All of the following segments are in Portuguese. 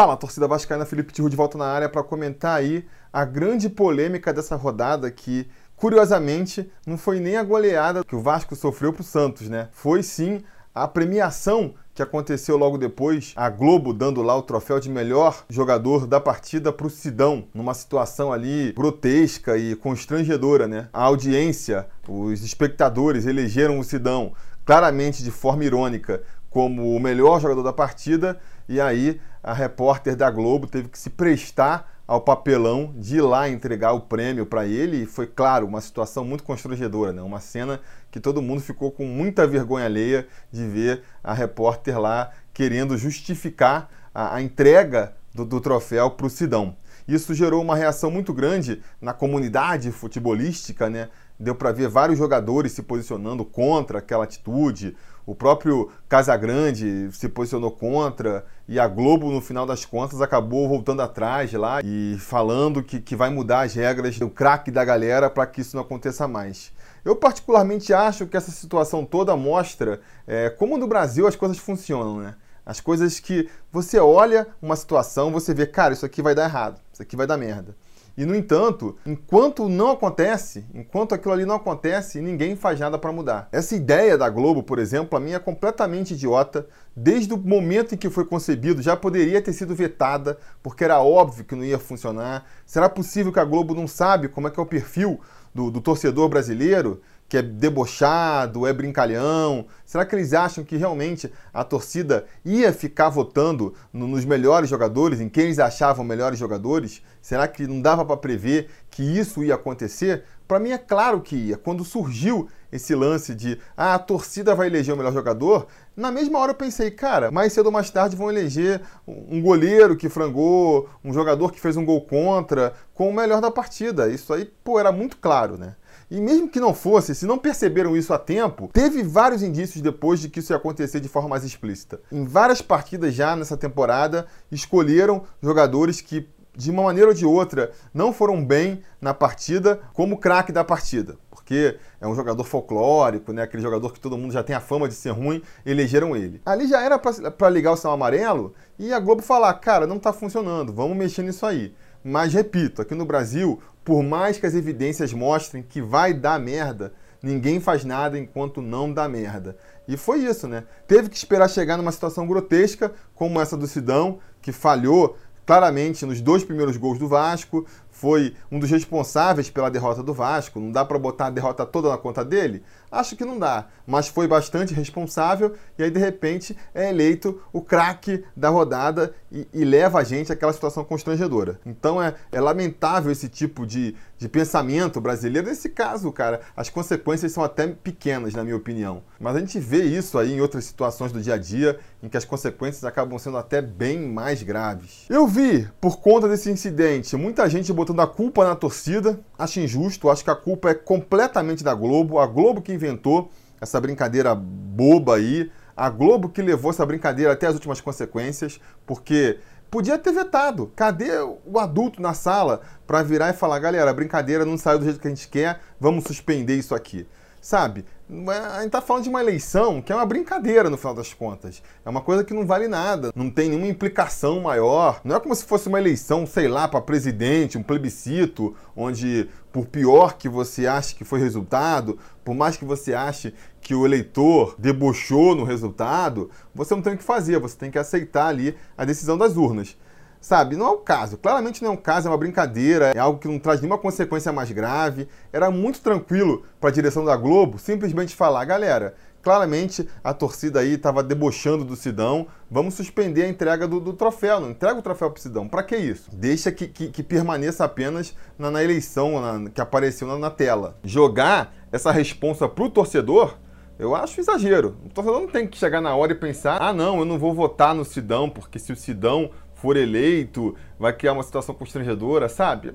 Fala, torcida vascaína, Felipe Tiru de volta na área para comentar aí a grande polêmica dessa rodada que, curiosamente, não foi nem a goleada que o Vasco sofreu para o Santos, né? Foi sim a premiação que aconteceu logo depois, a Globo dando lá o troféu de melhor jogador da partida para o Sidão, numa situação ali grotesca e constrangedora, né? A audiência, os espectadores elegeram o Sidão claramente de forma irônica como o melhor jogador da partida e aí a repórter da Globo teve que se prestar ao papelão de ir lá entregar o prêmio para ele. E foi, claro, uma situação muito constrangedora, né? uma cena que todo mundo ficou com muita vergonha alheia de ver a repórter lá querendo justificar a, a entrega do, do troféu para o Sidão. Isso gerou uma reação muito grande na comunidade futebolística, né? Deu para ver vários jogadores se posicionando contra aquela atitude. O próprio Casagrande se posicionou contra e a Globo, no final das contas, acabou voltando atrás lá e falando que, que vai mudar as regras do craque da galera para que isso não aconteça mais. Eu particularmente acho que essa situação toda mostra é, como no Brasil as coisas funcionam, né? As coisas que você olha uma situação, você vê, cara, isso aqui vai dar errado, isso aqui vai dar merda. E no entanto, enquanto não acontece, enquanto aquilo ali não acontece, ninguém faz nada para mudar. Essa ideia da Globo, por exemplo, a minha é completamente idiota. Desde o momento em que foi concebido, já poderia ter sido vetada, porque era óbvio que não ia funcionar. Será possível que a Globo não sabe como é que é o perfil do, do torcedor brasileiro? Que é debochado, é brincalhão? Será que eles acham que realmente a torcida ia ficar votando no, nos melhores jogadores, em quem eles achavam melhores jogadores? Será que não dava para prever que isso ia acontecer? Para mim é claro que ia. Quando surgiu esse lance de ah, a torcida vai eleger o melhor jogador, na mesma hora eu pensei, cara, mais cedo ou mais tarde vão eleger um goleiro que frangou, um jogador que fez um gol contra, com o melhor da partida. Isso aí, pô, era muito claro, né? E mesmo que não fosse, se não perceberam isso a tempo, teve vários indícios depois de que isso ia acontecer de forma mais explícita. Em várias partidas já nessa temporada, escolheram jogadores que de uma maneira ou de outra, não foram bem na partida como craque da partida. Porque é um jogador folclórico, né? aquele jogador que todo mundo já tem a fama de ser ruim, elegeram ele. Ali já era para ligar o sinal amarelo e a Globo falar: cara, não está funcionando, vamos mexer nisso aí. Mas repito, aqui no Brasil, por mais que as evidências mostrem que vai dar merda, ninguém faz nada enquanto não dá merda. E foi isso, né? Teve que esperar chegar numa situação grotesca, como essa do Sidão, que falhou claramente nos dois primeiros gols do Vasco, foi um dos responsáveis pela derrota do Vasco. Não dá para botar a derrota toda na conta dele? Acho que não dá, mas foi bastante responsável e aí de repente é eleito o craque da rodada e, e, leva a gente àquela situação constrangedora. Então é, é lamentável esse tipo de, de pensamento brasileiro. Nesse caso, cara, as consequências são até pequenas, na minha opinião. Mas a gente vê isso aí em outras situações do dia a dia em que as consequências acabam sendo até bem mais graves. Eu vi, por conta desse incidente, muita gente botando a culpa na torcida. Acho injusto, acho que a culpa é completamente da Globo. A Globo que inventou essa brincadeira boba aí. A Globo que levou essa brincadeira até as últimas consequências, porque podia ter vetado. Cadê o adulto na sala para virar e falar, galera, a brincadeira não saiu do jeito que a gente quer, vamos suspender isso aqui? Sabe? A gente está falando de uma eleição que é uma brincadeira no final das contas. É uma coisa que não vale nada, não tem nenhuma implicação maior. Não é como se fosse uma eleição, sei lá, para presidente, um plebiscito, onde, por pior que você ache que foi resultado, por mais que você ache que o eleitor debochou no resultado, você não tem o que fazer, você tem que aceitar ali a decisão das urnas. Sabe, não é o caso. Claramente não é um caso, é uma brincadeira, é algo que não traz nenhuma consequência mais grave. Era muito tranquilo para a direção da Globo simplesmente falar, galera, claramente a torcida aí estava debochando do Sidão, vamos suspender a entrega do, do troféu, não entrega o troféu para o Sidão. Para que isso? Deixa que, que, que permaneça apenas na, na eleição na, que apareceu na, na tela. Jogar essa responsa para o torcedor eu acho exagero. O torcedor não tem que chegar na hora e pensar: ah, não, eu não vou votar no Sidão, porque se o Sidão for eleito, vai criar uma situação constrangedora, sabe?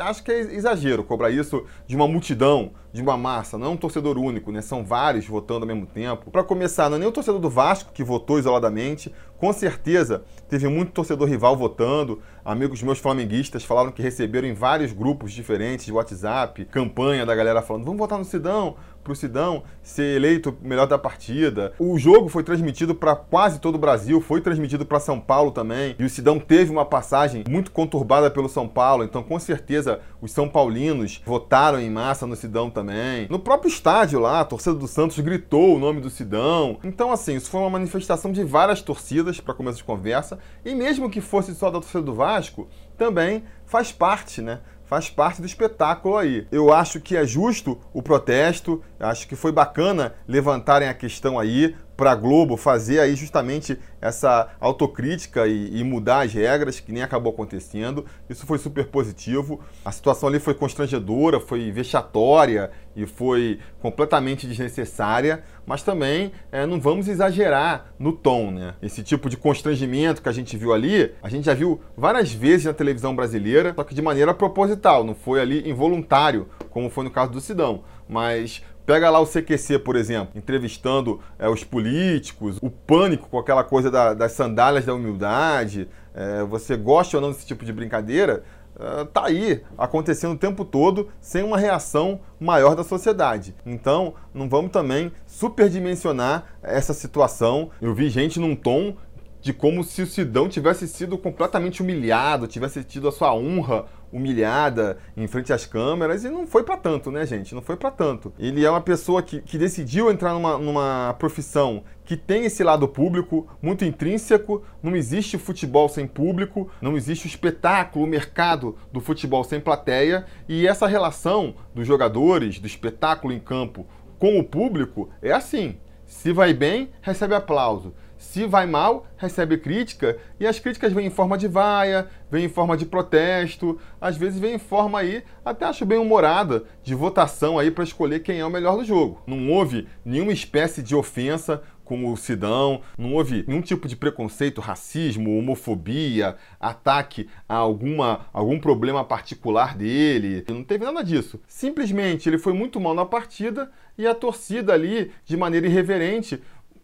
Acho que é exagero cobrar isso de uma multidão, de uma massa, não é um torcedor único, né? São vários votando ao mesmo tempo. Para começar, não é nem o torcedor do Vasco que votou isoladamente, com certeza teve muito torcedor rival votando. Amigos meus flamenguistas falaram que receberam em vários grupos diferentes de WhatsApp, campanha da galera falando: "Vamos votar no Sidão, para o Sidão ser eleito melhor da partida. O jogo foi transmitido para quase todo o Brasil, foi transmitido para São Paulo também. E o Sidão teve uma passagem muito conturbada pelo São Paulo, então com certeza os são paulinos votaram em massa no Sidão também. No próprio estádio lá, a torcida do Santos gritou o nome do Sidão. Então assim, isso foi uma manifestação de várias torcidas para começo de conversa, e mesmo que fosse só da torcida do Vasco, também faz parte, né? Faz parte do espetáculo aí. Eu acho que é justo o protesto, acho que foi bacana levantarem a questão aí para a Globo fazer aí justamente essa autocrítica e, e, mudar as regras, que nem acabou acontecendo. Isso foi super positivo. A situação ali foi constrangedora, foi vexatória e foi completamente desnecessária, mas também é, não vamos exagerar no tom, né? Esse tipo de constrangimento que a gente viu ali, a gente já viu várias vezes na televisão brasileira, só que de maneira proposital, não foi ali involuntário, como foi no caso do Sidão. Mas Pega lá o CQC, por exemplo, entrevistando é, os políticos, o pânico com aquela coisa da, das sandálias da humildade. É, você gosta ou não desse tipo de brincadeira? É, tá aí acontecendo o tempo todo sem uma reação maior da sociedade. Então, não vamos também superdimensionar essa situação. Eu vi gente num tom de como se o Sidão tivesse sido completamente humilhado, tivesse tido a sua honra humilhada em frente às câmeras e não foi para tanto, né, gente? Não foi para tanto. Ele é uma pessoa que, que decidiu entrar numa, numa profissão que tem esse lado público muito intrínseco. Não existe futebol sem público, não existe o espetáculo, o mercado do futebol sem plateia. E essa relação dos jogadores, do espetáculo em campo com o público é assim. Se vai bem, recebe aplauso. Se vai mal, recebe crítica, e as críticas vêm em forma de vaia, vêm em forma de protesto, às vezes vêm em forma aí, até acho bem humorada, de votação aí para escolher quem é o melhor do jogo. Não houve nenhuma espécie de ofensa com o Sidão, não houve nenhum tipo de preconceito, racismo, homofobia, ataque a alguma, algum problema particular dele. Não teve nada disso. Simplesmente ele foi muito mal na partida e a torcida ali, de maneira irreverente,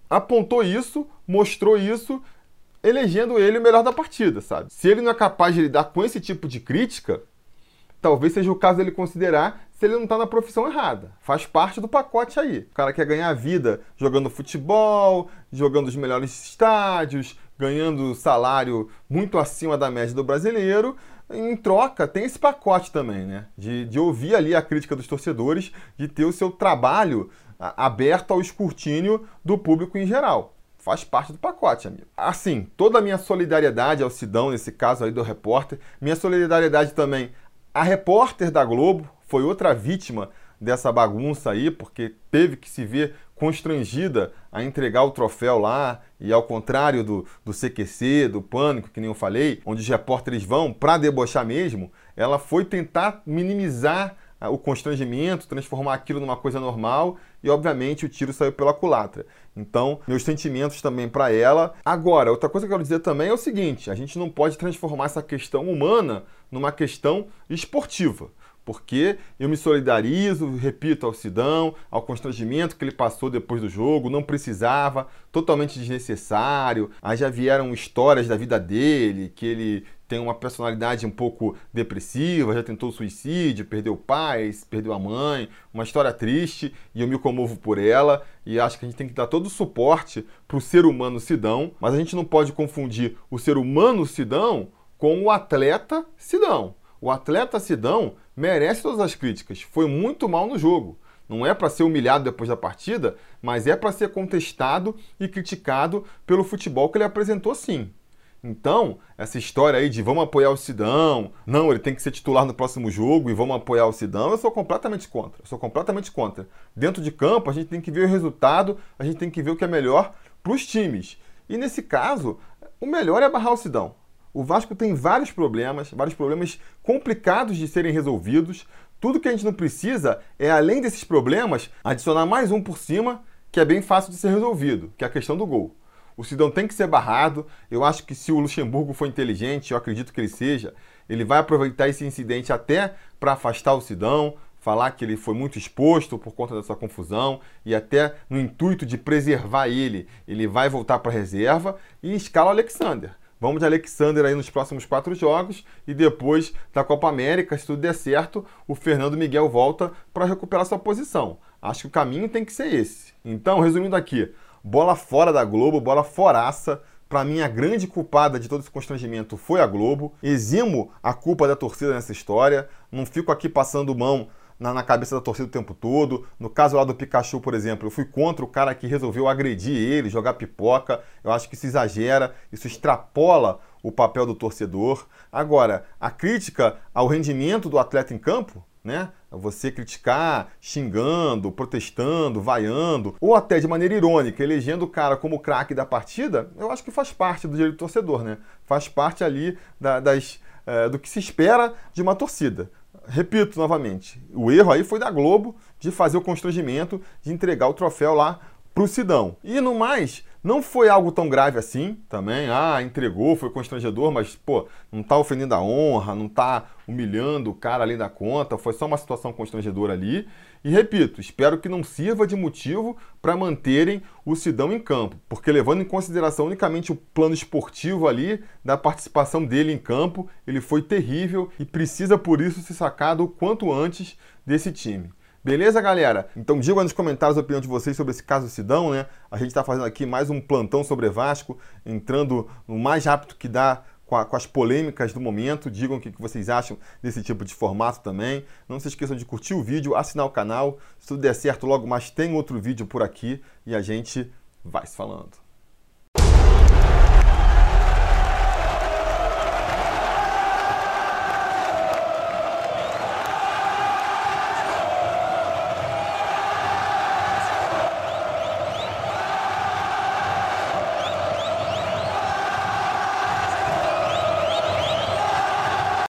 apontou isso, mostrou isso, elegendo ele o melhor da partida, sabe? Se ele não é capaz de lidar com esse tipo de crítica, talvez seja o caso dele considerar se ele não está na profissão errada. Faz parte do pacote aí. O cara quer ganhar vida jogando futebol, jogando os melhores estádios, ganhando salário muito acima da média do brasileiro. Em troca, tem esse pacote também, né? De, de ouvir ali a crítica dos torcedores, de ter o seu trabalho aberto ao escrutínio do público em geral. Faz parte do pacote, amigo. Assim, toda a minha solidariedade ao Sidão, nesse caso aí do repórter, minha solidariedade também à repórter da Globo, foi outra vítima dessa bagunça aí, porque teve que se ver constrangida a entregar o troféu lá, e ao contrário do, do CQC, do Pânico, que nem eu falei, onde os repórteres vão para debochar mesmo, ela foi tentar minimizar o constrangimento, transformar aquilo numa coisa normal e, obviamente, o tiro saiu pela culatra. Então, meus sentimentos também para ela. Agora, outra coisa que eu quero dizer também é o seguinte: a gente não pode transformar essa questão humana numa questão esportiva porque eu me solidarizo, repito, ao Sidão, ao constrangimento que ele passou depois do jogo, não precisava, totalmente desnecessário. Aí já vieram histórias da vida dele, que ele tem uma personalidade um pouco depressiva, já tentou suicídio, perdeu pais, perdeu a mãe, uma história triste e eu me comovo por ela e acho que a gente tem que dar todo o suporte para o ser humano Sidão, mas a gente não pode confundir o ser humano Sidão com o atleta Sidão. O atleta Sidão merece todas as críticas, foi muito mal no jogo. Não é para ser humilhado depois da partida, mas é para ser contestado e criticado pelo futebol que ele apresentou sim. Então, essa história aí de vamos apoiar o Sidão, não, ele tem que ser titular no próximo jogo e vamos apoiar o Sidão, eu sou completamente contra. Eu sou completamente contra. Dentro de campo, a gente tem que ver o resultado, a gente tem que ver o que é melhor para os times. E nesse caso, o melhor é barrar o Sidão. O Vasco tem vários problemas, vários problemas complicados de serem resolvidos. Tudo que a gente não precisa é, além desses problemas, adicionar mais um por cima, que é bem fácil de ser resolvido, que é a questão do gol. O Sidão tem que ser barrado. Eu acho que se o Luxemburgo for inteligente, eu acredito que ele seja, ele vai aproveitar esse incidente até para afastar o Sidão, falar que ele foi muito exposto por conta dessa confusão e até no intuito de preservar ele, ele vai voltar para a reserva e escala o Alexander. Vamos de Alexander aí nos próximos quatro jogos e depois da Copa América, se tudo der certo, o Fernando Miguel volta para recuperar sua posição. Acho que o caminho tem que ser esse. Então, resumindo aqui, bola fora da Globo, bola foraça. Para mim, a grande culpada de todo esse constrangimento foi a Globo. Eximo a culpa da torcida nessa história. Não fico aqui passando mão na, na, cabeça da torcida o tempo todo. No caso lá do Pikachu, por exemplo, eu fui contra o cara que resolveu agredir ele, jogar pipoca. Eu acho que isso exagera, isso extrapola o papel do torcedor. Agora, a crítica ao rendimento do atleta em campo, né? Você criticar xingando, protestando, vaiando, ou até de maneira irônica, elegendo o cara como craque da partida, eu acho que faz parte do direito do torcedor, né? Faz parte ali da, das, é, do que se espera de uma torcida repito novamente, o erro aí foi da Globo de fazer o constrangimento de entregar o troféu lá pro Sidão. E no mais, não foi algo tão grave assim também. Ah, entregou, foi constrangedor, mas, pô, não tá ofendendo a honra, não tá humilhando o cara além da conta, foi só uma situação constrangedora ali. E repito, espero que não sirva de motivo para manterem o Sidão em campo, porque levando em consideração unicamente o plano esportivo ali, da participação dele em campo, ele foi terrível e precisa por isso ser sacado o quanto antes desse time. Beleza, galera? Então digam nos comentários a opinião de vocês sobre esse caso Sidão, né? A gente está fazendo aqui mais um plantão sobre Vasco, entrando no mais rápido que dá com, a, com, as polêmicas do momento. Digam o que, que vocês acham desse tipo de formato também. Não se esqueçam de curtir o vídeo, assinar o canal. Se tudo der certo, logo mais tem outro vídeo por aqui e a gente vai se falando.